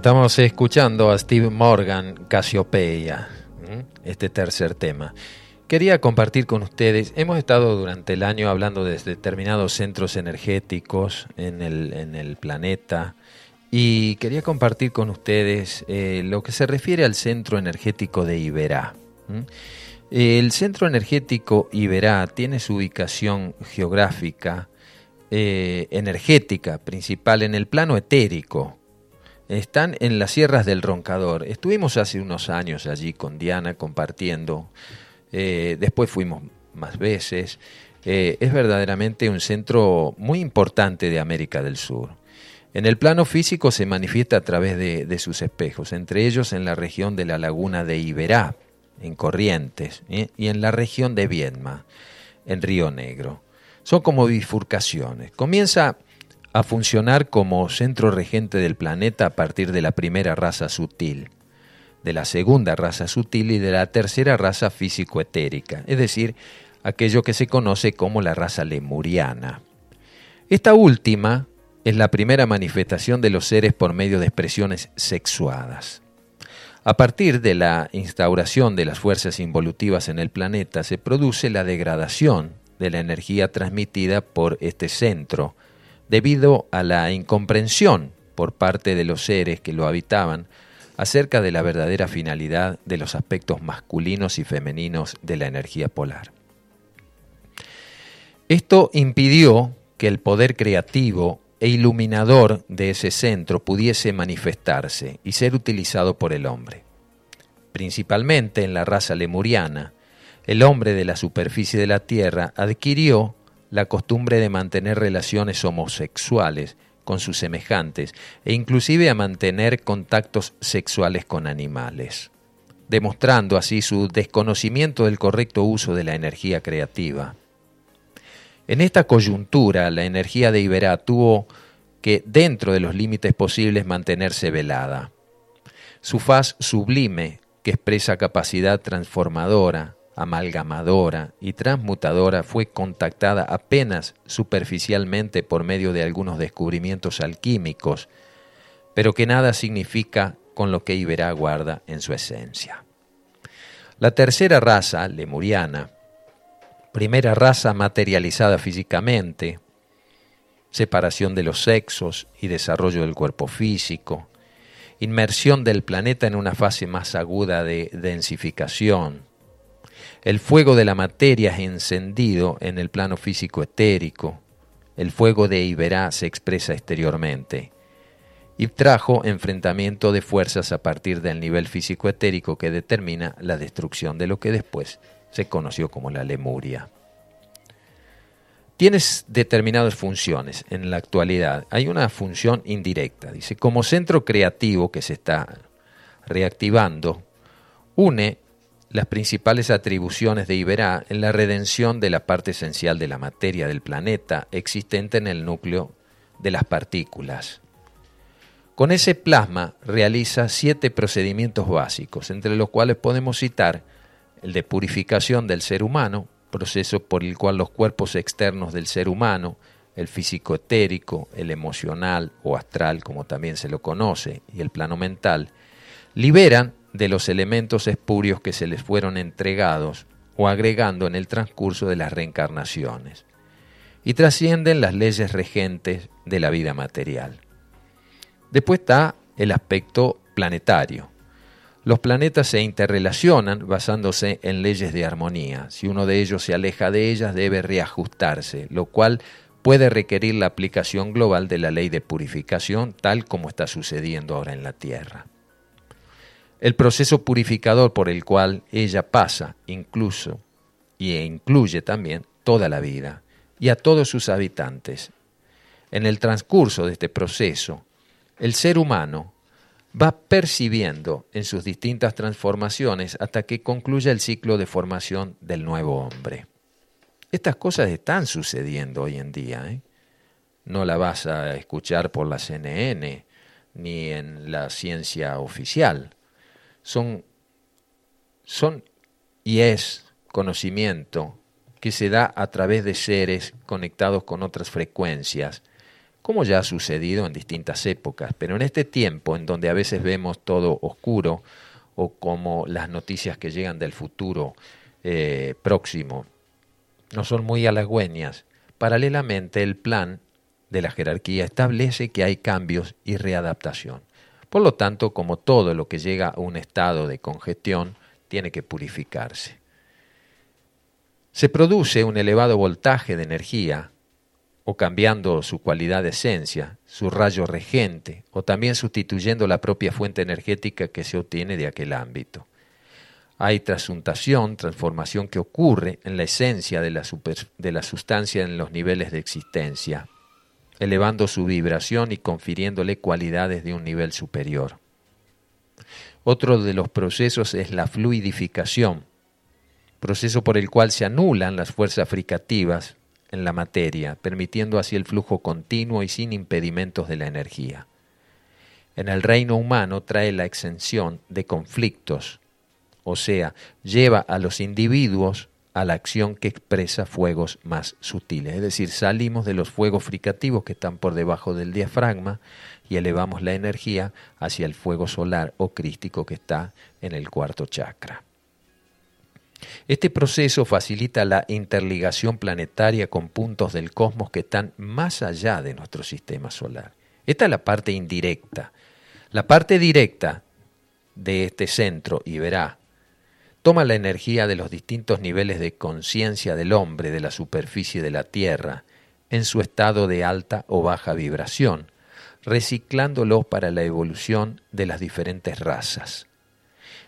Estamos escuchando a Steve Morgan, Casiopeia, este tercer tema. Quería compartir con ustedes, hemos estado durante el año hablando de determinados centros energéticos en el, planeta y quería compartir con ustedes eh, lo que se refiere al centro energético de Iberá. El centro energético Iberá tiene su ubicación geográfica, eh, energética, principal en el plano etérico, están en las sierras del Roncador. Estuvimos hace unos años allí con Diana compartiendo. Eh, después fuimos más veces. Eh, es verdaderamente un centro muy importante de América del Sur. En el plano físico se manifiesta a través de, sus espejos, entre ellos en la región de la laguna de Iberá, en Corrientes, ¿eh? y en la región de Viedma, en Río Negro. Son como bifurcaciones. Comienza a funcionar como centro regente del planeta a partir de la primera raza sutil, de la segunda raza sutil y de la tercera raza físico-etérica, es decir, aquello que se conoce como la raza lemuriana. Esta última es la primera manifestación de los seres por medio de expresiones sexuadas. A partir de la instauración de las fuerzas involutivas en el planeta se produce la degradación de la energía transmitida por este centro, debido a la incomprensión por parte de los seres que lo habitaban acerca de la verdadera finalidad de los aspectos masculinos y femeninos de la energía polar. Esto impidió que el poder creativo e iluminador de ese centro pudiese manifestarse y ser utilizado por el hombre. Principalmente en la raza lemuriana, el hombre de la superficie de la Tierra adquirió la costumbre de mantener relaciones homosexuales con sus semejantes e inclusive a mantener contactos sexuales con animales, demostrando así su desconocimiento del correcto uso de la energía creativa. En esta coyuntura, la energía de Iberá tuvo que, dentro de los límites posibles, mantenerse velada. Su faz sublime, que expresa capacidad transformadora, amalgamadora y transmutadora fue contactada apenas superficialmente por medio de algunos descubrimientos alquímicos, pero que nada significa con lo que Iberá guarda en su esencia. La tercera raza, lemuriana, primera raza materializada físicamente, separación de los sexos y desarrollo del cuerpo físico, inmersión del planeta en una fase más aguda de densificación, el fuego de la materia es encendido en el plano físico etérico. El fuego de Iberá se expresa exteriormente. Y trajo enfrentamiento de fuerzas a partir del nivel físico etérico que determina la destrucción de lo que después se conoció como la Lemuria. Tienes determinadas funciones en la actualidad. Hay una función indirecta, dice, como centro creativo que se está reactivando, une las principales atribuciones de Iberá en la redención de la parte esencial de la materia del planeta existente en el núcleo de las partículas. Con ese plasma realiza siete procedimientos básicos, entre los cuales podemos citar el de purificación del ser humano, proceso por el cual los cuerpos externos del ser humano, el físico etérico, el emocional o astral, como también se lo conoce, y el plano mental, liberan de los elementos espurios que se les fueron entregados o agregando en el transcurso de las reencarnaciones, y trascienden las leyes regentes de la vida material. Después está el aspecto planetario. Los planetas se interrelacionan basándose en leyes de armonía. Si uno de ellos se aleja de ellas, debe reajustarse, lo cual puede requerir la aplicación global de la ley de purificación, tal como está sucediendo ahora en la Tierra el proceso purificador por el cual ella pasa incluso y incluye también toda la vida y a todos sus habitantes. En el transcurso de este proceso, el ser humano va percibiendo en sus distintas transformaciones hasta que concluya el ciclo de formación del nuevo hombre. Estas cosas están sucediendo hoy en día. ¿eh? No la vas a escuchar por la CNN ni en la ciencia oficial son, son y es conocimiento que se da a través de seres conectados con otras frecuencias, como ya ha sucedido en distintas épocas, pero en este tiempo en donde a veces vemos todo oscuro o como las noticias que llegan del futuro eh, próximo no son muy halagüeñas, paralelamente el plan de la jerarquía establece que hay cambios y readaptación. Por lo tanto, como todo lo que llega a un estado de congestión, tiene que purificarse. Se produce un elevado voltaje de energía, o cambiando su cualidad de esencia, su rayo regente, o también sustituyendo la propia fuente energética que se obtiene de aquel ámbito. Hay trasuntación, transformación que ocurre en la esencia de la, de la sustancia en los niveles de existencia, elevando su vibración y confiriéndole cualidades de un nivel superior. Otro de los procesos es la fluidificación, proceso por el cual se anulan las fuerzas fricativas en la materia, permitiendo así el flujo continuo y sin impedimentos de la energía. En el reino humano trae la exención de conflictos, o sea, lleva a los individuos a la acción que expresa fuegos más sutiles. Es decir, salimos de los fuegos fricativos que están por debajo del diafragma y elevamos la energía hacia el fuego solar o crístico que está en el cuarto chakra. Este proceso facilita la interligación planetaria con puntos del cosmos que están más allá de nuestro sistema solar. Esta es la parte indirecta. La parte directa de este centro, y verá, toma la energía de los distintos niveles de conciencia del hombre de la superficie de la Tierra, en su estado de alta o baja vibración, reciclándolo para la evolución de las diferentes razas.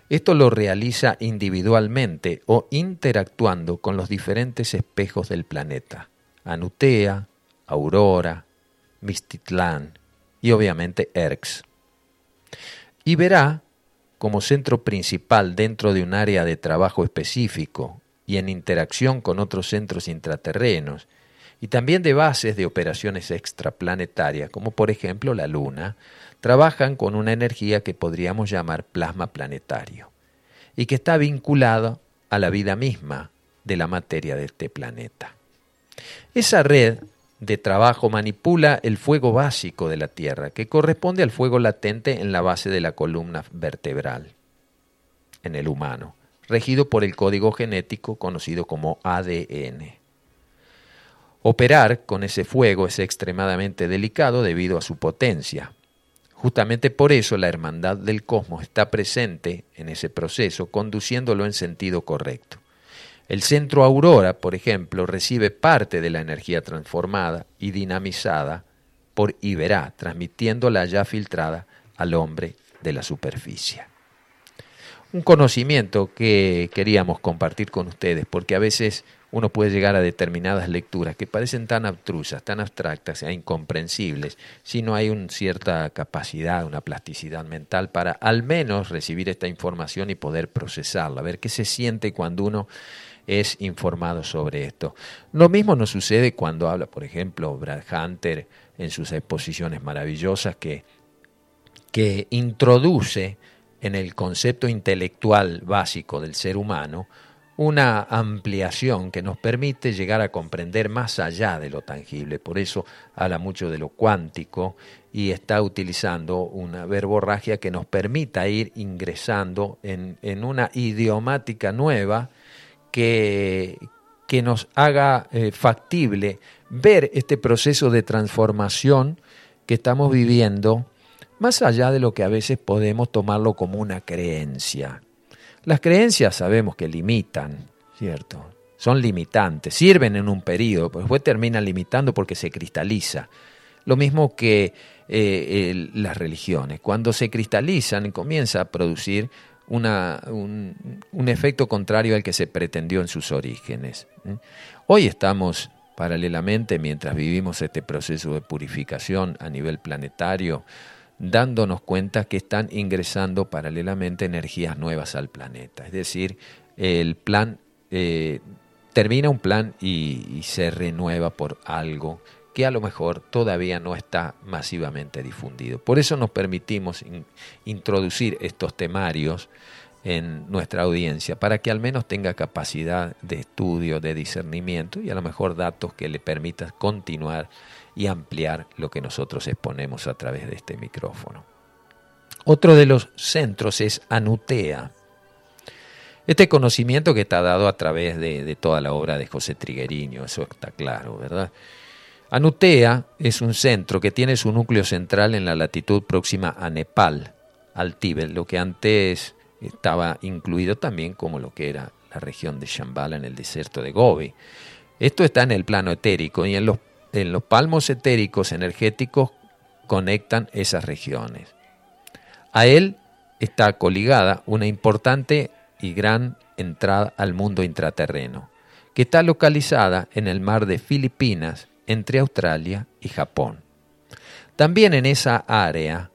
Esto lo realiza individualmente o interactuando con los diferentes espejos del planeta, Anutea, Aurora, Mistitlán y obviamente Erx. Y verá como centro principal dentro de un área de trabajo específico y en interacción con otros centros intraterrenos, y también de bases de operaciones extraplanetarias, como por ejemplo la Luna, trabajan con una energía que podríamos llamar plasma planetario, y que está vinculada a la vida misma de la materia de este planeta. Esa red de trabajo manipula el fuego básico de la Tierra, que corresponde al fuego latente en la base de la columna vertebral, en el humano, regido por el código genético conocido como ADN. Operar con ese fuego es extremadamente delicado debido a su potencia. Justamente por eso la hermandad del cosmos está presente en ese proceso, conduciéndolo en sentido correcto. El centro aurora, por ejemplo, recibe parte de la energía transformada y dinamizada por Iberá, transmitiéndola ya filtrada al hombre de la superficie. Un conocimiento que queríamos compartir con ustedes, porque a veces uno puede llegar a determinadas lecturas que parecen tan abstrusas, tan abstractas e incomprensibles, si no hay una cierta capacidad, una plasticidad mental para al menos recibir esta información y poder procesarla, ver qué se siente cuando uno es informado sobre esto. Lo mismo nos sucede cuando habla, por ejemplo, Brad Hunter en sus exposiciones maravillosas que, que introduce en el concepto intelectual básico del ser humano una ampliación que nos permite llegar a comprender más allá de lo tangible. Por eso habla mucho de lo cuántico y está utilizando una verborragia que nos permita ir ingresando en, en una idiomática nueva que, que nos haga eh, factible ver este proceso de transformación que estamos viviendo, más allá de lo que a veces podemos tomarlo como una creencia. Las creencias sabemos que limitan, ¿cierto? Son limitantes, sirven en un periodo, pero después terminan limitando porque se cristaliza. Lo mismo que eh, las religiones. Cuando se cristalizan comienza a producir un, un, efecto contrario al que se pretendió en sus orígenes. Hoy estamos paralelamente, mientras vivimos este proceso de purificación a nivel planetario, dándonos cuenta que están ingresando paralelamente energías nuevas al planeta. Es decir, el plan eh, termina un plan y, y se renueva por algo que a lo mejor todavía no está masivamente difundido. Por eso nos permitimos introducir estos temarios en nuestra audiencia para que al menos tenga capacidad de estudio, de discernimiento y a lo mejor datos que le permitan continuar y ampliar lo que nosotros exponemos a través de este micrófono. Otro de los centros es Anutea. Este conocimiento que está dado a través de, toda la obra de José Trigueriño, eso está claro, ¿verdad? Anutea es un centro que tiene su núcleo central en la latitud próxima a Nepal, al Tíbet, lo que antes estaba incluido también como lo que era la región de Shambhala en el desierto de Gobi. Esto está en el plano etérico y en los, en los palmos etéricos energéticos conectan esas regiones. A él está coligada una importante y gran entrada al mundo intraterreno, que está localizada en el mar de Filipinas entre Australia y Japón. También en esa área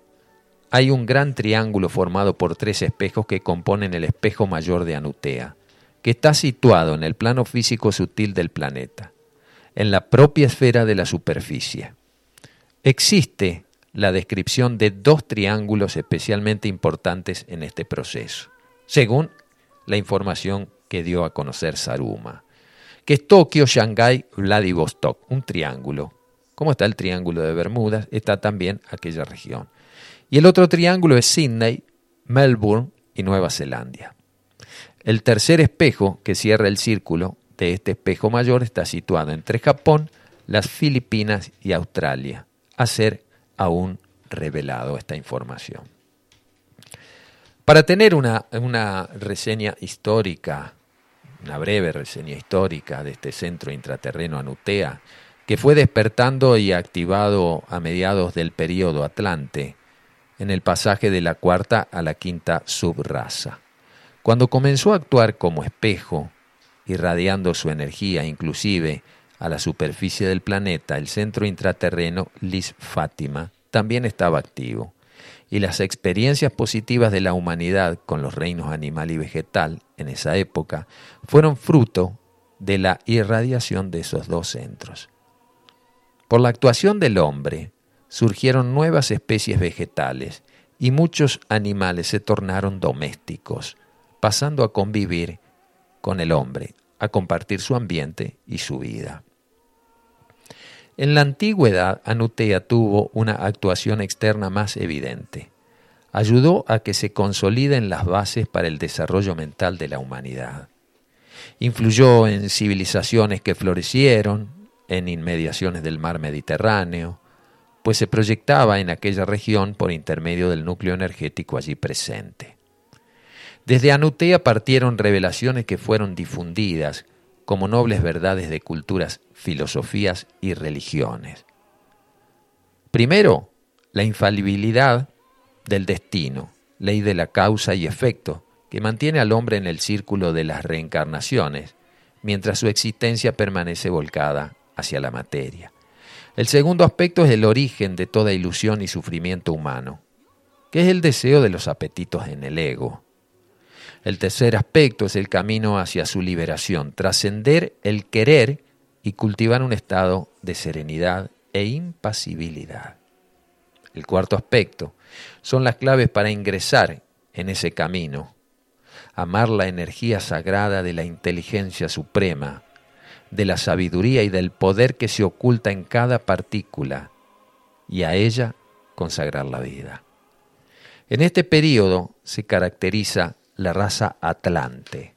hay un gran triángulo formado por tres espejos que componen el espejo mayor de Anutea, que está situado en el plano físico sutil del planeta, en la propia esfera de la superficie. Existe la descripción de dos triángulos especialmente importantes en este proceso, según la información que dio a conocer Saruma, que es Tokio, Shanghái, Vladivostok, un triángulo. Como está el triángulo de Bermudas, está también aquella región. Y el otro triángulo es Sydney, Melbourne y Nueva Zelanda. El tercer espejo que cierra el círculo de este espejo mayor está situado entre Japón, las Filipinas y Australia, a ser aún revelado esta información. Para tener una, reseña histórica, una breve reseña histórica de este centro intraterreno Anutea, que fue despertando y activado a mediados del período Atlante, en el pasaje de la cuarta a la quinta subraza. Cuando comenzó a actuar como espejo, irradiando su energía inclusive a la superficie del planeta, el centro intraterreno Lis Fátima también estaba activo, y las experiencias positivas de la humanidad con los reinos animal y vegetal en esa época fueron fruto de la irradiación de esos dos centros. Por la actuación del hombre, surgieron nuevas especies vegetales y muchos animales se tornaron domésticos, pasando a convivir con el hombre, a compartir su ambiente y su vida. En la antigüedad, Anutea tuvo una actuación externa más evidente. Ayudó a que se consoliden las bases para el desarrollo mental de la humanidad. Influyó en civilizaciones que florecieron en inmediaciones del mar Mediterráneo, pues se proyectaba en aquella región por intermedio del núcleo energético allí presente. Desde Anutea partieron revelaciones que fueron difundidas como nobles verdades de culturas, filosofías y religiones. Primero, la infalibilidad del destino, ley de la causa y efecto, que mantiene al hombre en el círculo de las reencarnaciones, mientras su existencia permanece volcada hacia la materia. El segundo aspecto es el origen de toda ilusión y sufrimiento humano, que es el deseo de los apetitos en el ego. El tercer aspecto es el camino hacia su liberación, trascender el querer y cultivar un estado de serenidad e impasibilidad. El cuarto aspecto son las claves para ingresar en ese camino, amar la energía sagrada de la inteligencia suprema, de la sabiduría y del poder que se oculta en cada partícula y a ella consagrar la vida. En este periodo se caracteriza la raza atlante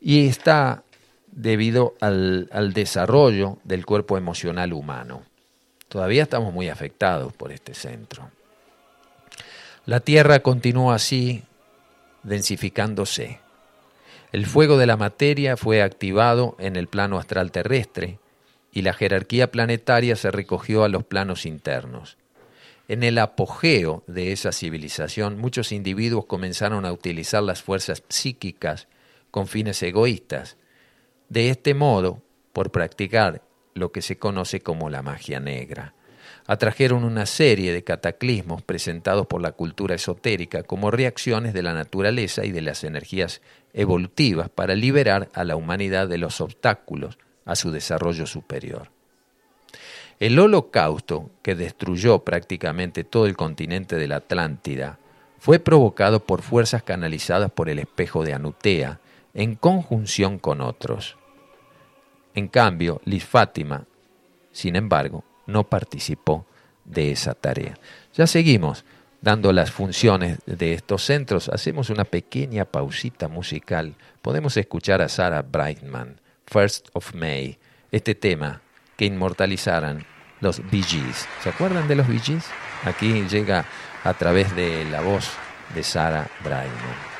y está debido al, al, desarrollo del cuerpo emocional humano. Todavía estamos muy afectados por este centro. La Tierra continúa así densificándose el fuego de la materia fue activado en el plano astral terrestre y la jerarquía planetaria se recogió a los planos internos. En el apogeo de esa civilización, muchos individuos comenzaron a utilizar las fuerzas psíquicas con fines egoístas. De este modo, por practicar lo que se conoce como la magia negra atrajeron una serie de cataclismos presentados por la cultura esotérica como reacciones de la naturaleza y de las energías evolutivas para liberar a la humanidad de los obstáculos a su desarrollo superior. El holocausto que destruyó prácticamente todo el continente de la Atlántida fue provocado por fuerzas canalizadas por el espejo de Anutea en conjunción con otros. En cambio, Liz Fátima, sin embargo, no participó de esa tarea. Ya seguimos dando las funciones de estos centros. Hacemos una pequeña pausita musical. Podemos escuchar a Sarah Brightman, First of May, este tema que inmortalizaran los Bee Gees. ¿Se acuerdan de los Bee Gees? Aquí llega a través de la voz de Sarah Brightman.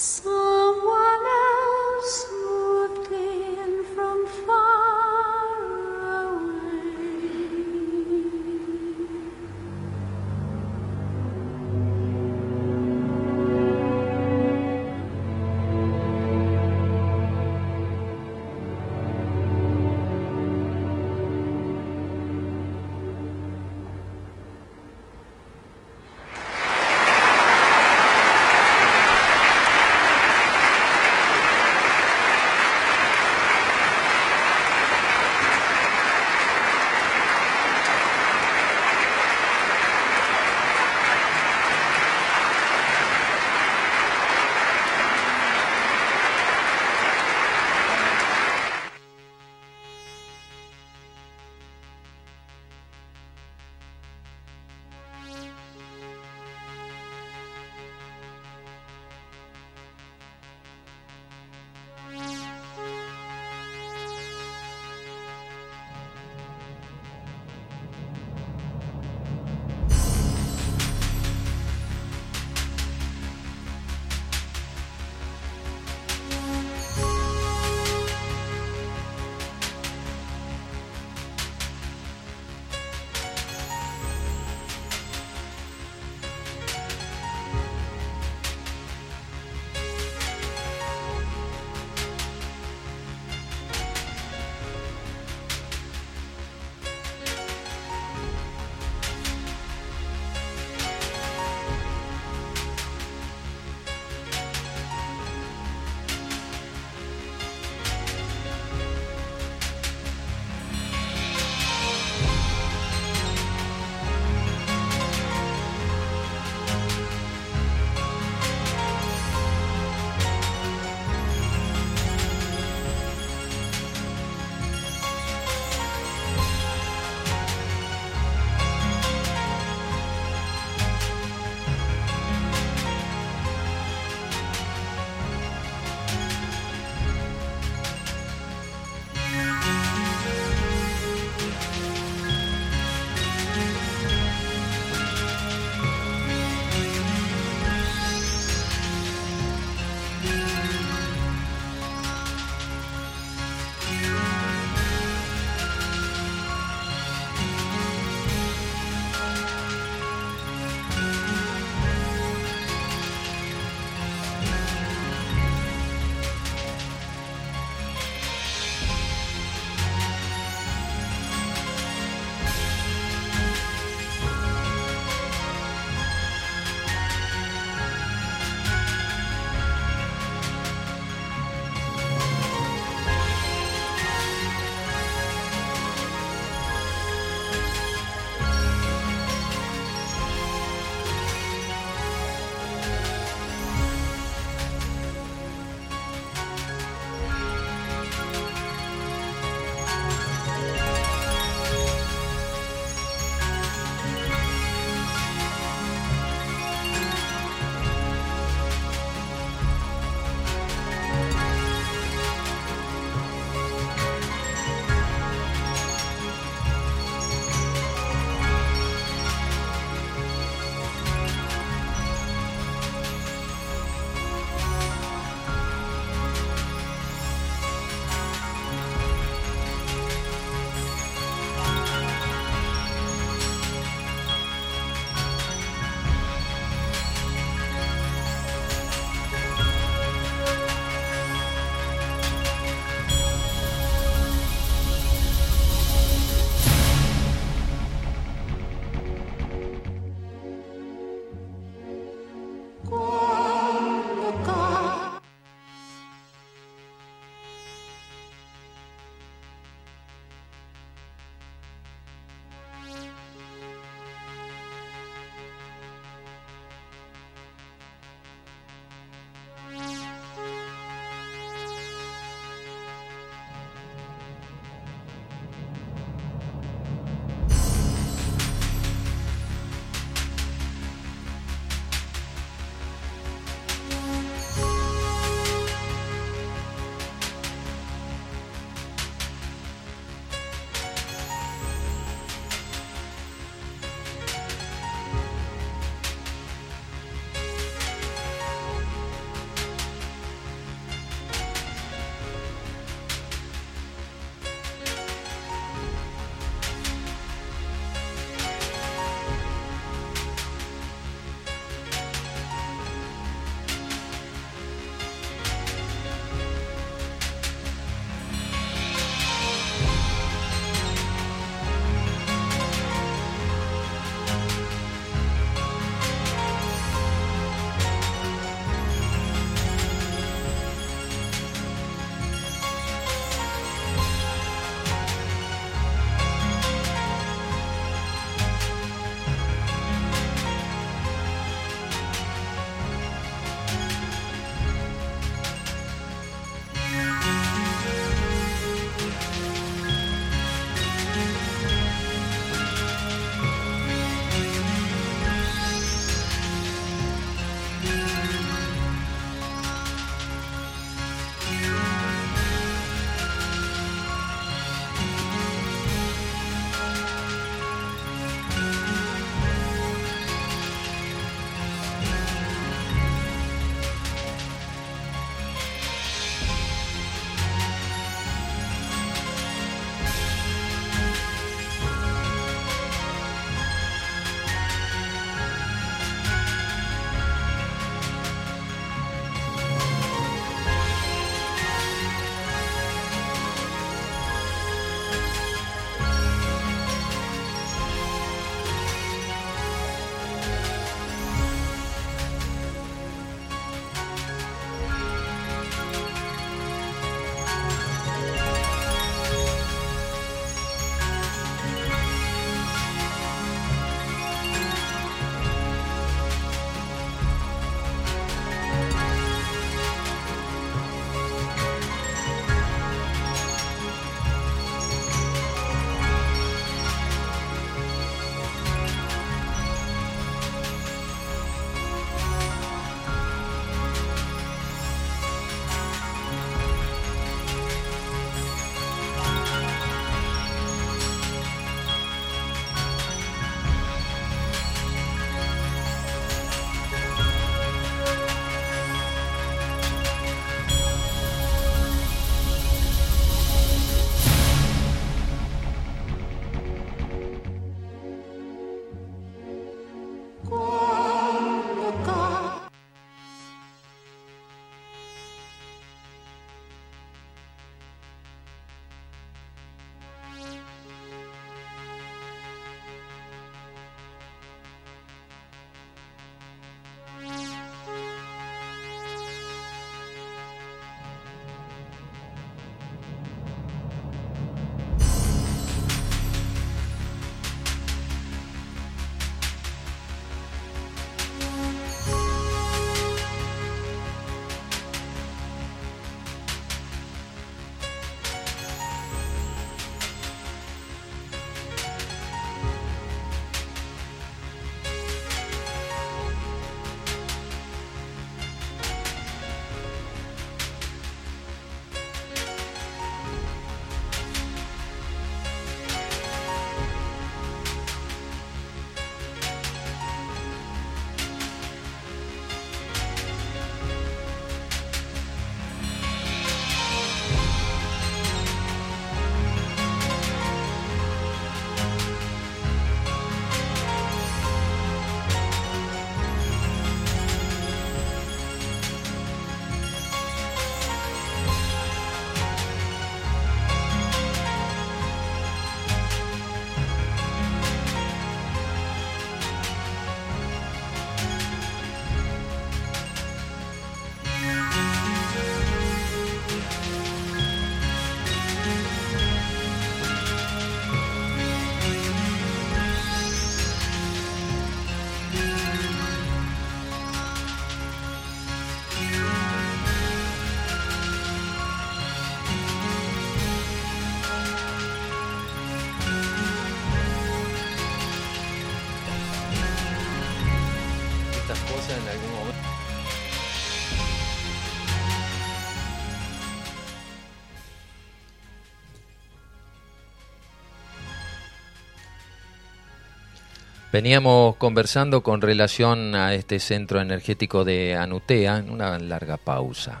Veníamos conversando con relación a este centro energético de Anutea en una larga pausa.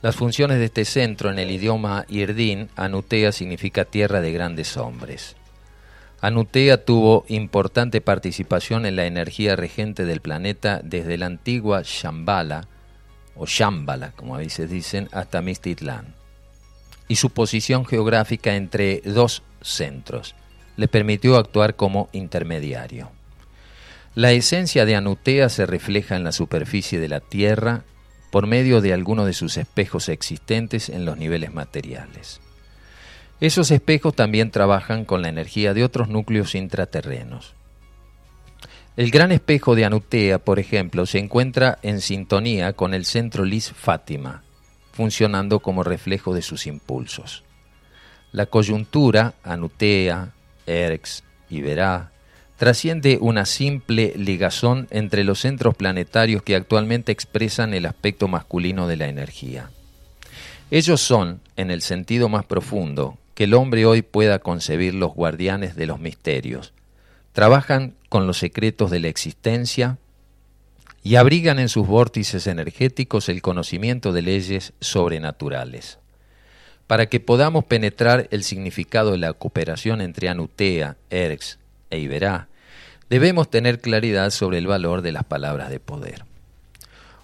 Las funciones de este centro en el idioma irdín, Anutea significa tierra de grandes hombres. Anutea tuvo importante participación en la energía regente del planeta desde la antigua Shambhala, o Shambhala, como a veces dicen, hasta Mistitlán. Y su posición geográfica entre dos centros le permitió actuar como intermediario. La esencia de Anutea se refleja en la superficie de la Tierra por medio de algunos de sus espejos existentes en los niveles materiales. Esos espejos también trabajan con la energía de otros núcleos intraterrenos. El gran espejo de Anutea, por ejemplo, se encuentra en sintonía con el centro Lis Fátima, funcionando como reflejo de sus impulsos. La coyuntura Anutea, Erx y Verá trasciende una simple ligazón entre los centros planetarios que actualmente expresan el aspecto masculino de la energía. Ellos son, en el sentido más profundo, que el hombre hoy pueda concebir los guardianes de los misterios. Trabajan con los secretos de la existencia y abrigan en sus vórtices energéticos el conocimiento de leyes sobrenaturales. Para que podamos penetrar el significado de la cooperación entre Anutea, Erx e Iberá, debemos tener claridad sobre el valor de las palabras de poder.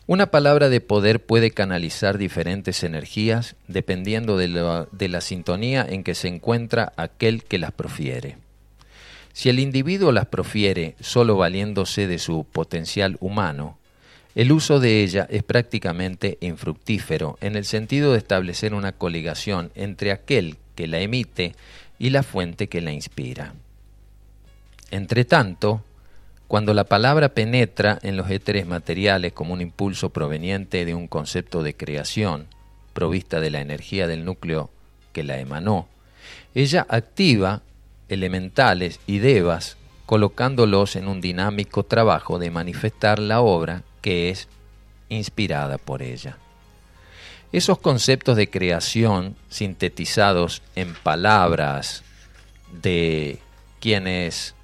Una palabra de poder puede canalizar diferentes energías dependiendo de la, de la, sintonía en que se encuentra aquel que las profiere. Si el individuo las profiere solo valiéndose de su potencial humano, el uso de ella es prácticamente infructífero en el sentido de establecer una coligación entre aquel que la emite y la fuente que la inspira. Entre tanto, cuando la palabra penetra en los éteres materiales como un impulso proveniente de un concepto de creación, provista de la energía del núcleo que la emanó, ella activa elementales y devas colocándolos en un dinámico trabajo de manifestar la obra que es inspirada por ella. Esos conceptos de creación sintetizados en palabras de quienes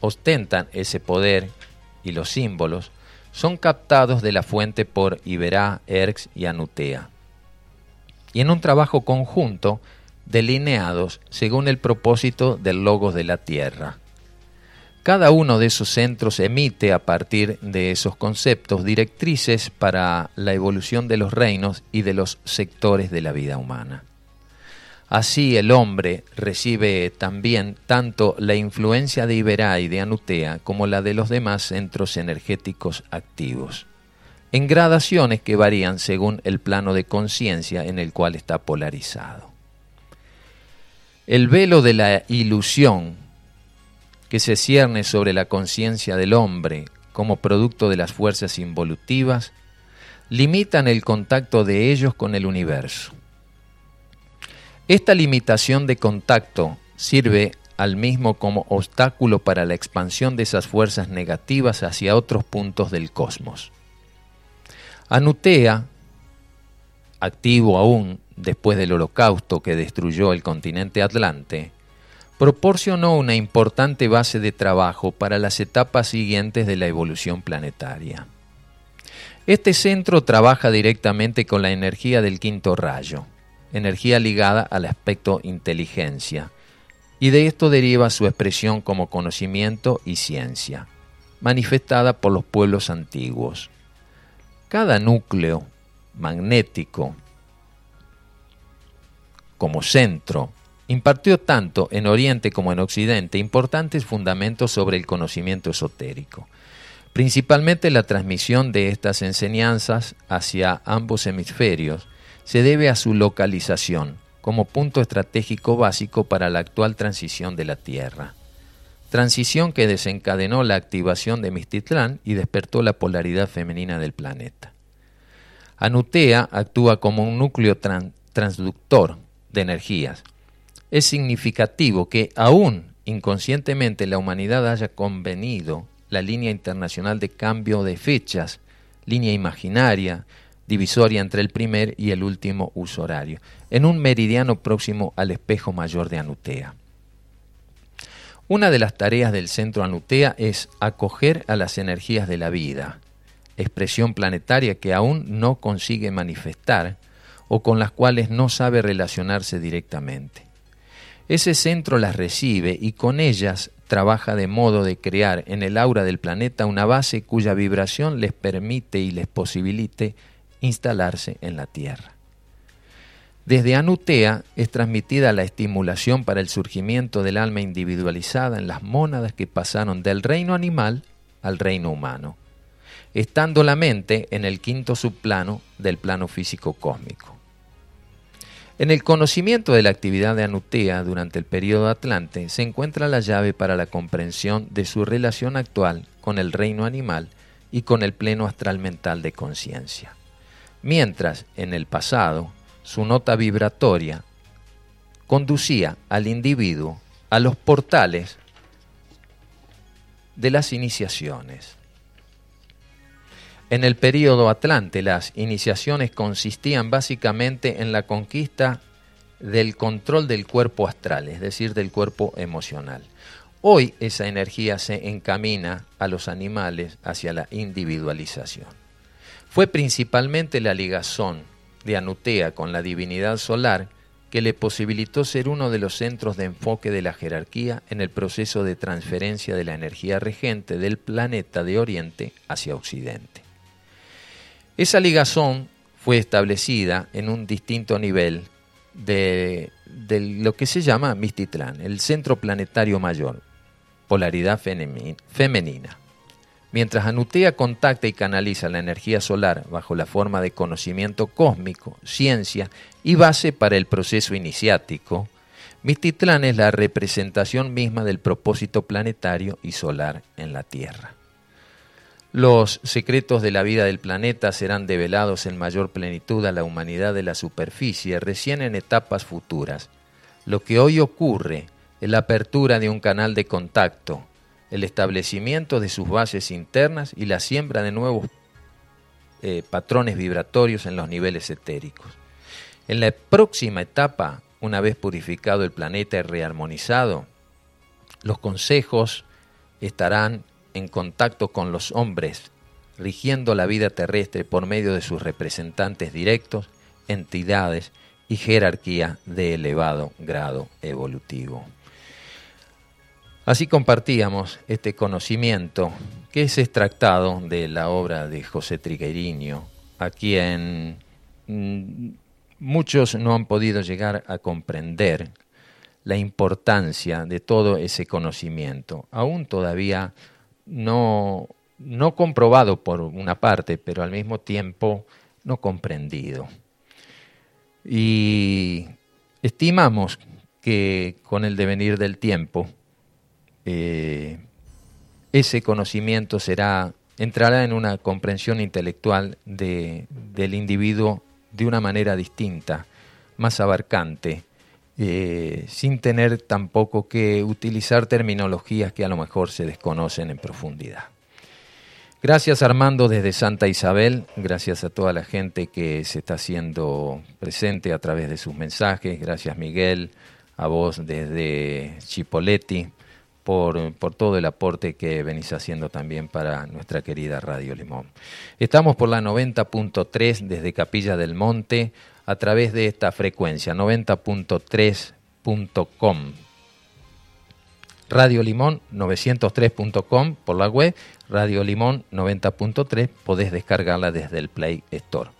ostentan ese poder y los símbolos son captados de la fuente por Iberá, Erx y Anutea. Y en un trabajo conjunto, delineados según el propósito del logos de la tierra. Cada uno de esos centros emite a partir de esos conceptos directrices para la evolución de los reinos y de los sectores de la vida humana. Así el hombre recibe también tanto la influencia de Iberá y de Anutea como la de los demás centros energéticos activos, en gradaciones que varían según el plano de conciencia en el cual está polarizado. El velo de la ilusión que se cierne sobre la conciencia del hombre como producto de las fuerzas involutivas limitan el contacto de ellos con el universo esta limitación de contacto sirve al mismo como obstáculo para la expansión de esas fuerzas negativas hacia otros puntos del cosmos. Anutea, activo aún después del holocausto que destruyó el continente Atlante, proporcionó una importante base de trabajo para las etapas siguientes de la evolución planetaria. Este centro trabaja directamente con la energía del quinto rayo, energía ligada al aspecto inteligencia, y de esto deriva su expresión como conocimiento y ciencia, manifestada por los pueblos antiguos. Cada núcleo magnético como centro impartió tanto en Oriente como en Occidente importantes fundamentos sobre el conocimiento esotérico, principalmente la transmisión de estas enseñanzas hacia ambos hemisferios, se debe a su localización como punto estratégico básico para la actual transición de la Tierra. Transición que desencadenó la activación de Mistitlán y despertó la polaridad femenina del planeta. Anutea actúa como un núcleo transductor de energías. Es significativo que aún inconscientemente la humanidad haya convenido la línea internacional de cambio de fechas, línea imaginaria, divisoria entre el primer y el último uso horario, en un meridiano próximo al espejo mayor de Anutea. Una de las tareas del centro Anutea es acoger a las energías de la vida, expresión planetaria que aún no consigue manifestar o con las cuales no sabe relacionarse directamente. Ese centro las recibe y con ellas trabaja de modo de crear en el aura del planeta una base cuya vibración les permite y les posibilite instalarse en la Tierra. Desde Anutea es transmitida la estimulación para el surgimiento del alma individualizada en las mónadas que pasaron del reino animal al reino humano, estando la mente en el quinto subplano del plano físico cósmico. En el conocimiento de la actividad de Anutea durante el periodo Atlante se encuentra la llave para la comprensión de su relación actual con el reino animal y con el pleno astral mental de conciencia. Mientras, en el pasado, su nota vibratoria conducía al individuo a los portales de las iniciaciones. En el período Atlante las iniciaciones consistían básicamente en la conquista del control del cuerpo astral, es decir, del cuerpo emocional. Hoy esa energía se encamina a los animales hacia la individualización. Fue principalmente la ligazón de Anutea con la divinidad solar que le posibilitó ser uno de los centros de enfoque de la jerarquía en el proceso de transferencia de la energía regente del planeta de Oriente hacia Occidente. Esa ligazón fue establecida en un distinto nivel de, lo que se llama Mistitlán, el centro planetario mayor, polaridad femenina. Mientras Anutea contacta y canaliza la energía solar bajo la forma de conocimiento cósmico, ciencia y base para el proceso iniciático, Mistitlán es la representación misma del propósito planetario y solar en la Tierra. Los secretos de la vida del planeta serán develados en mayor plenitud a la humanidad de la superficie recién en etapas futuras. Lo que hoy ocurre es la apertura de un canal de contacto, el establecimiento de sus bases internas y la siembra de nuevos eh, patrones vibratorios en los niveles etéricos. En la próxima etapa, una vez purificado el planeta y rearmonizado, los consejos estarán en contacto con los hombres, rigiendo la vida terrestre por medio de sus representantes directos, entidades y jerarquía de elevado grado evolutivo. Así compartíamos este conocimiento que es extractado de la obra de José Trigueriño, a quien mm, muchos no han podido llegar a comprender la importancia de todo ese conocimiento. Aún todavía no, no comprobado por una parte, pero al mismo tiempo no comprendido. Y estimamos que con el devenir del tiempo eh, ese conocimiento será entrará en una comprensión intelectual de, del individuo de una manera distinta, más abarcante, eh, sin tener tampoco que utilizar terminologías que a lo mejor se desconocen en profundidad. Gracias Armando desde Santa Isabel, gracias a toda la gente que se está haciendo presente a través de sus mensajes, gracias Miguel, a vos desde Chipoletti, por, por, todo el aporte que venís haciendo también para nuestra querida Radio Limón. Estamos por la 90.3 desde Capilla del Monte, a través de esta frecuencia 90.3.com. Radio Limón 903.com por la web, Radio Limón 90.3 podés descargarla desde el Play Store.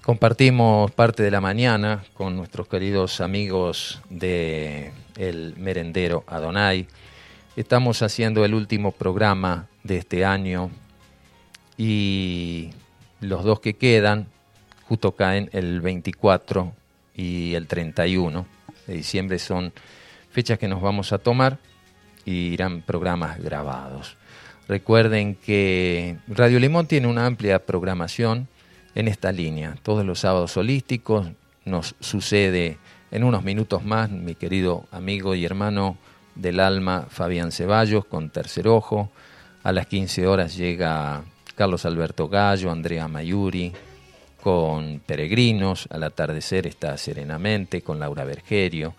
Compartimos parte de la mañana con nuestros queridos amigos de El Merendero Adonai. Estamos haciendo el último programa de este año y los dos que quedan justo caen el 24 y el 31 de diciembre. Son fechas que nos vamos a tomar y irán programas grabados. Recuerden que Radio Limón tiene una amplia programación en esta línea. Todos los sábados holísticos nos sucede en unos minutos más mi querido amigo y hermano del alma Fabián Ceballos con Tercer Ojo. A las 15 horas llega Carlos Alberto Gallo, Andrea Mayuri, con Peregrinos. Al atardecer está Serenamente con Laura Bergerio.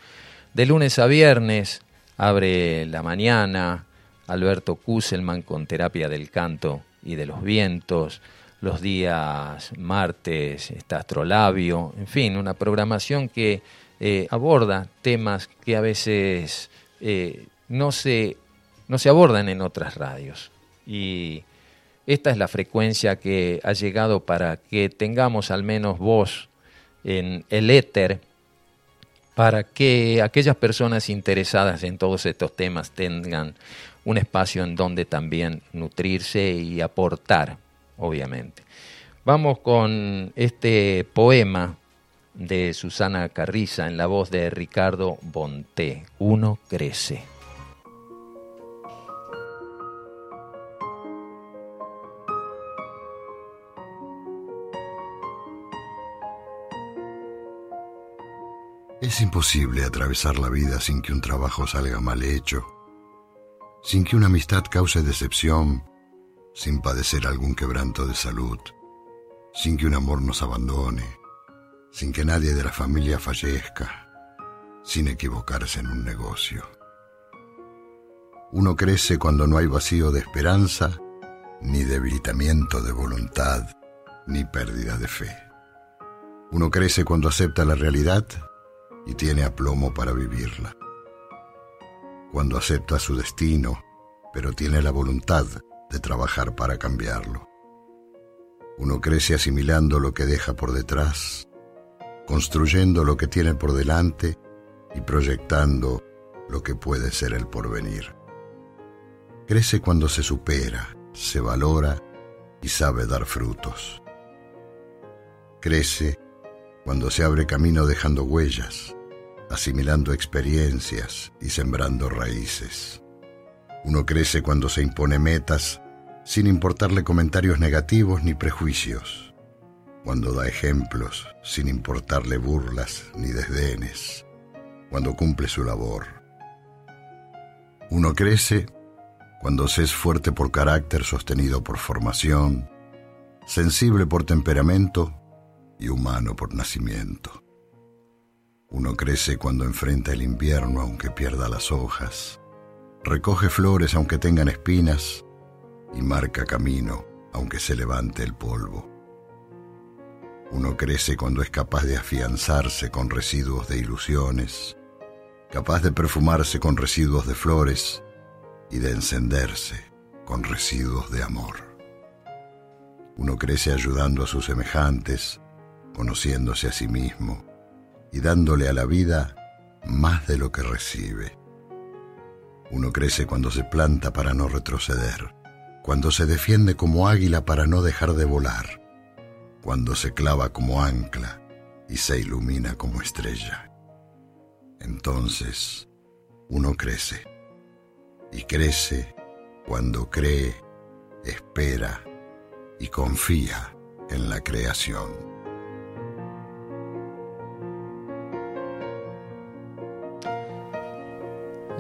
De lunes a viernes abre la mañana Alberto Kusselman con Terapia del Canto y de los Vientos. Los días martes está Astrolabio. En fin, una programación que eh, aborda temas que a veces eh, no, se, no se abordan en otras radios. Y esta es la frecuencia que ha llegado para que tengamos al menos voz en el éter, para que aquellas personas interesadas en todos estos temas tengan un espacio en donde también nutrirse y aportar, obviamente. Vamos con este poema de Susana Carriza en la voz de Ricardo Bonté, Uno crece. Es imposible atravesar la vida sin que un trabajo salga mal hecho, sin que una amistad cause decepción, sin padecer algún quebranto de salud, sin que un amor nos abandone, sin que nadie de la familia fallezca, sin equivocarse en un negocio. Uno crece cuando no hay vacío de esperanza, ni debilitamiento de voluntad, ni pérdida de fe. Uno crece cuando acepta la realidad y tiene aplomo para vivirla. Cuando acepta su destino, pero tiene la voluntad de trabajar para cambiarlo. Uno crece asimilando lo que deja por detrás, construyendo lo que tiene por delante y proyectando lo que puede ser el porvenir. Crece cuando se supera, se valora y sabe dar frutos. Crece cuando se abre camino dejando huellas, asimilando experiencias y sembrando raíces. Uno crece cuando se impone metas sin importarle comentarios negativos ni prejuicios, cuando da ejemplos sin importarle burlas ni desdenes, cuando cumple su labor. Uno crece cuando se es fuerte por carácter sostenido por formación, sensible por temperamento y humano por nacimiento. Uno crece cuando enfrenta el invierno aunque pierda las hojas, recoge flores aunque tengan espinas y marca camino aunque se levante el polvo. Uno crece cuando es capaz de afianzarse con residuos de ilusiones, capaz de perfumarse con residuos de flores y de encenderse con residuos de amor. Uno crece ayudando a sus semejantes, conociéndose a sí mismo y dándole a la vida más de lo que recibe. Uno crece cuando se planta para no retroceder, cuando se defiende como águila para no dejar de volar, cuando se clava como ancla y se ilumina como estrella. Entonces, uno crece, y crece cuando cree, espera y confía en la creación.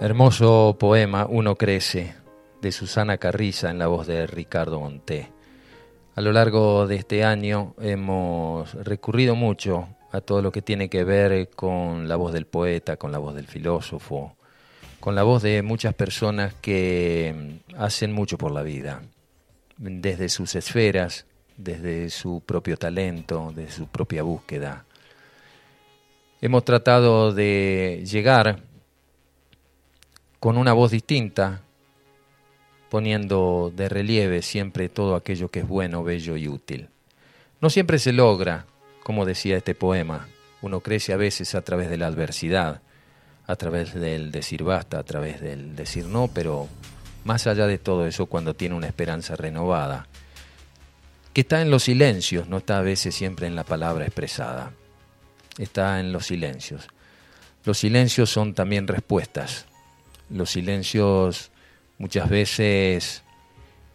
Hermoso poema Uno crece de Susana Carriza en la voz de Ricardo Monté. A lo largo de este año hemos recurrido mucho a todo lo que tiene que ver con la voz del poeta, con la voz del filósofo, con la voz de muchas personas que hacen mucho por la vida, desde sus esferas, desde su propio talento, desde su propia búsqueda. Hemos tratado de llegar con una voz distinta, poniendo de relieve siempre todo aquello que es bueno, bello y útil. No siempre se logra, como decía este poema, uno crece a veces a través de la adversidad, a través del decir basta, a través del decir no, pero más allá de todo eso, cuando tiene una esperanza renovada, que está en los silencios, no está a veces siempre en la palabra expresada, está en los silencios. Los silencios son también respuestas, los silencios muchas veces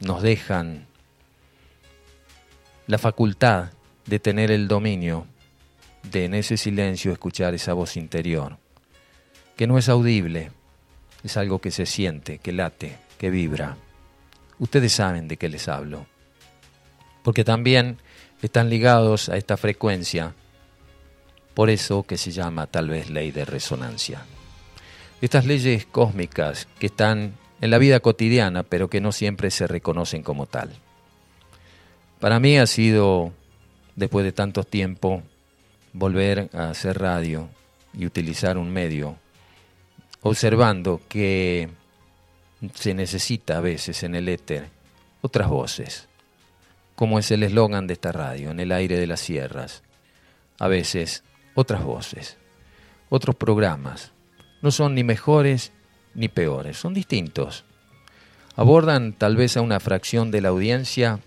nos dejan la facultad de tener el dominio de en ese silencio escuchar esa voz interior, que no es audible, es algo que se siente, que late, que vibra. ustedes saben de qué les hablo. Porque también están ligados a esta frecuencia, por eso que se llama tal vez ley de resonancia. Estas leyes cósmicas que están en la vida cotidiana, pero que no siempre se reconocen como tal. Para mí ha sido, después de tanto tiempo, volver a hacer radio y utilizar un medio, observando que se necesita a veces en el éter otras voces, como es el eslogan de esta radio, en el aire de las sierras. A veces otras voces, otros programas. No son ni mejores ni peores, son distintos. Abordan tal vez a una fracción de la audiencia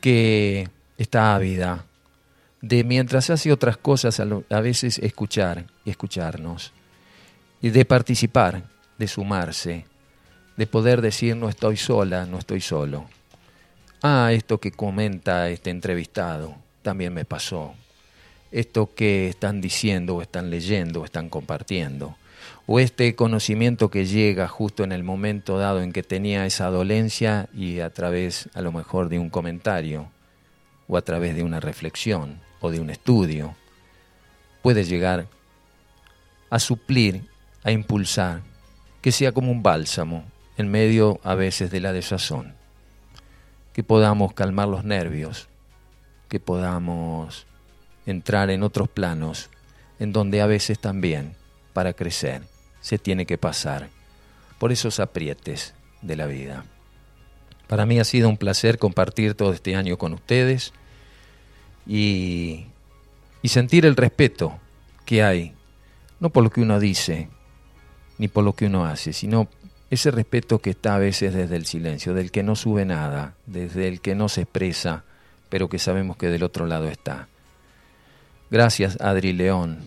que está ávida de mientras hace otras cosas a, veces escuchar y escucharnos, y de participar, de sumarse, de poder decir no estoy sola, no estoy solo. Ah, esto que comenta este entrevistado también me pasó. Esto que están diciendo o están leyendo o están compartiendo. O este conocimiento que llega justo en el momento dado en que tenía esa dolencia y a través a lo mejor de un comentario o a través de una reflexión o de un estudio, puede llegar a suplir, a impulsar, que sea como un bálsamo en medio a veces de la desazón, que podamos calmar los nervios, que podamos entrar en otros planos en donde a veces también, para crecer, se tiene que pasar por esos aprietes de la vida. Para mí ha sido un placer compartir todo este año con ustedes y, sentir el respeto que hay, no por lo que uno dice, ni por lo que uno hace, sino ese respeto que está a veces desde el silencio, del que no sube nada, desde el que no se expresa, pero que sabemos que del otro lado está. Gracias, Adri León.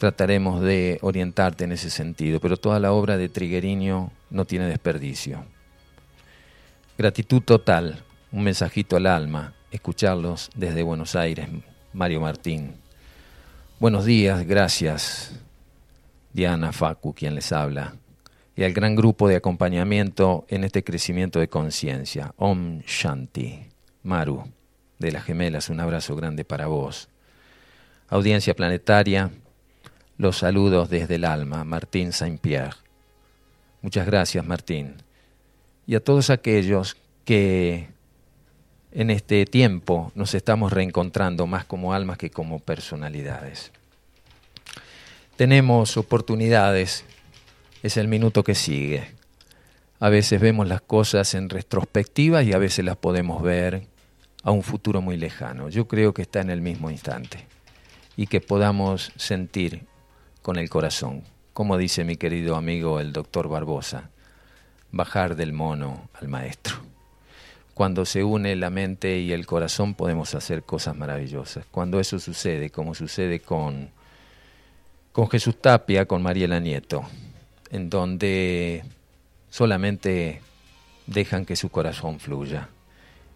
Trataremos de orientarte en ese sentido, pero toda la obra de Trigueriño no tiene desperdicio. Gratitud total, un mensajito al alma, escucharlos desde Buenos Aires, Mario Martín. Buenos días, gracias, Diana Facu, quien les habla, y al gran grupo de acompañamiento en este crecimiento de conciencia. Om Shanti. Maru, de las gemelas, un abrazo grande para vos. Audiencia planetaria, los saludos desde el alma, Martín Saint-Pierre. Muchas gracias, Martín. Y a todos aquellos que en este tiempo nos estamos reencontrando más como almas que como personalidades. Tenemos oportunidades, es el minuto que sigue. A veces vemos las cosas en retrospectiva y a veces las podemos ver a un futuro muy lejano. Yo creo que está en el mismo instante y que podamos sentir con el corazón, como dice mi querido amigo el doctor Barbosa, bajar del mono al maestro cuando se une la mente y el corazón podemos hacer cosas maravillosas. Cuando eso sucede, como sucede con, con Jesús Tapia, con Mariela Nieto, en donde solamente dejan que su corazón fluya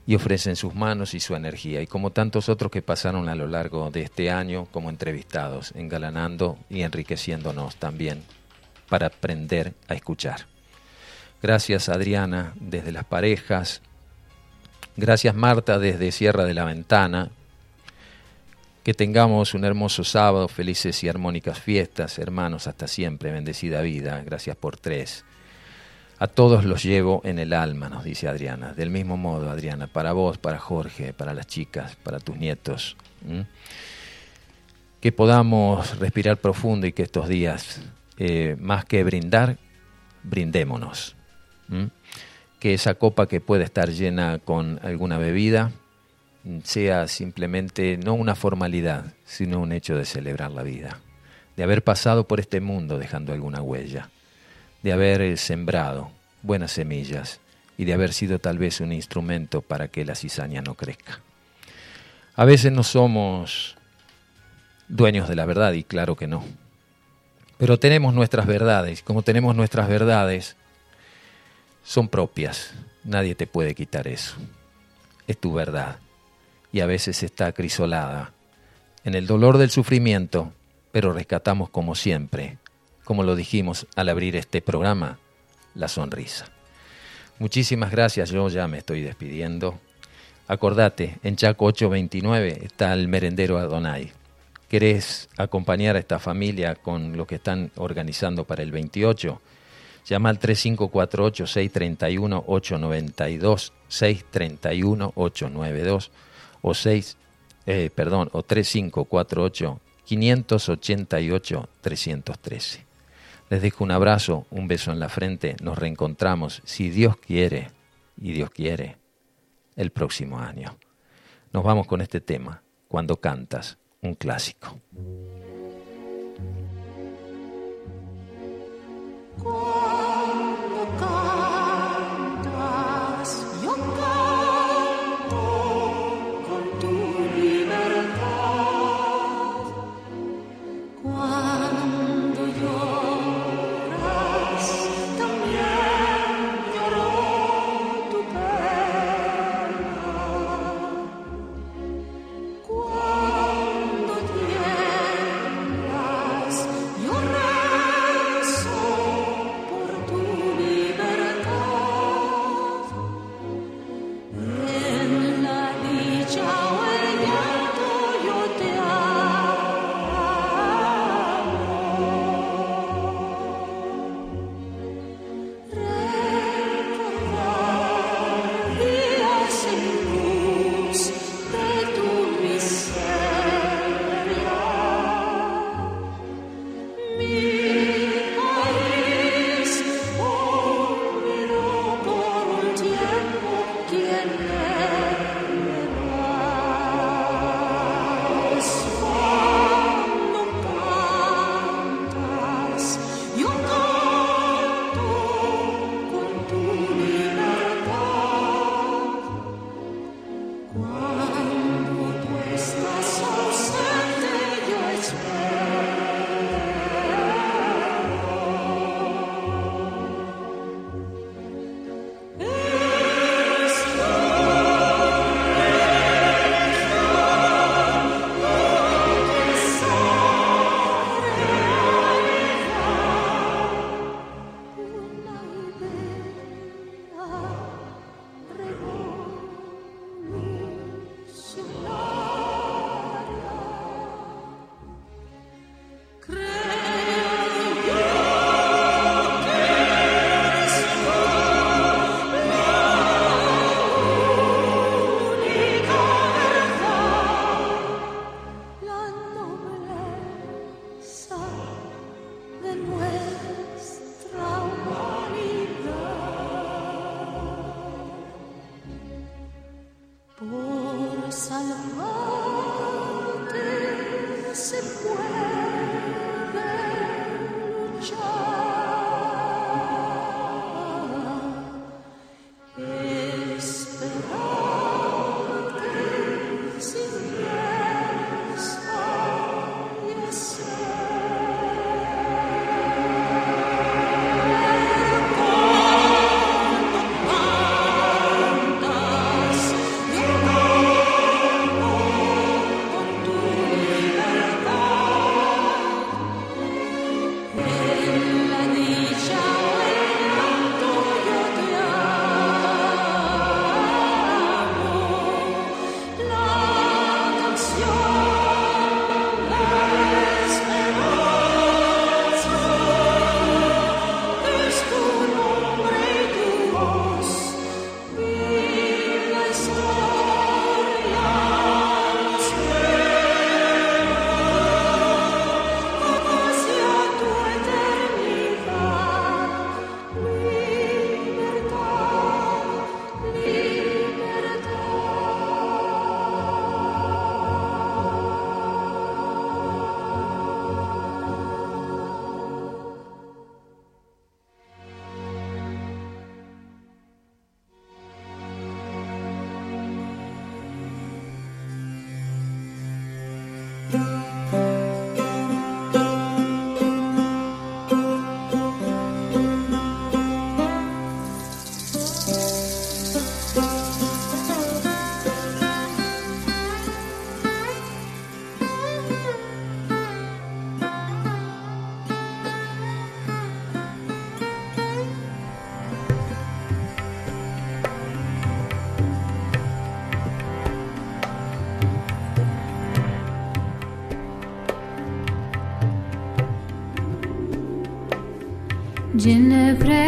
y ofrecen sus manos y su energía, y como tantos otros que pasaron a lo largo de este año como entrevistados, engalanando y enriqueciéndonos también para aprender a escuchar. Gracias Adriana, desde las parejas, Gracias Marta desde Sierra de la Ventana. Que tengamos un hermoso sábado, felices y armónicas fiestas, hermanos, hasta siempre, bendecida vida. Gracias por tres. A todos los llevo en el alma, nos dice Adriana. Del mismo modo, Adriana, para vos, para Jorge, para las chicas, para tus nietos. Que podamos respirar profundo y que estos días, eh, más que brindar, brindémonos que esa copa que puede estar llena con alguna bebida sea simplemente no una formalidad, sino un hecho de celebrar la vida, de haber pasado por este mundo dejando alguna huella, de haber sembrado buenas semillas y de haber sido tal vez un instrumento para que la cizaña no crezca. A veces no somos dueños de la verdad y claro que no, pero tenemos nuestras verdades, como tenemos nuestras verdades, son propias. Nadie te puede quitar eso. Es tu verdad. Y a veces está acrisolada en el dolor del sufrimiento, pero rescatamos como siempre, como lo dijimos al abrir este programa, la sonrisa. Muchísimas gracias, yo ya me estoy despidiendo. Acordate, en Chaco 829 está el merendero Adonai. ¿Querés acompañar a esta familia con lo que están organizando para el 28? Llama al 3548-631-892, 631-892 o 6, eh, perdón, o 3548-588-313. Les dejo un abrazo, un beso en la frente. Nos reencontramos, si Dios quiere, y Dios quiere, el próximo año. Nos vamos con este tema, cuando cantas un clásico. Cine prea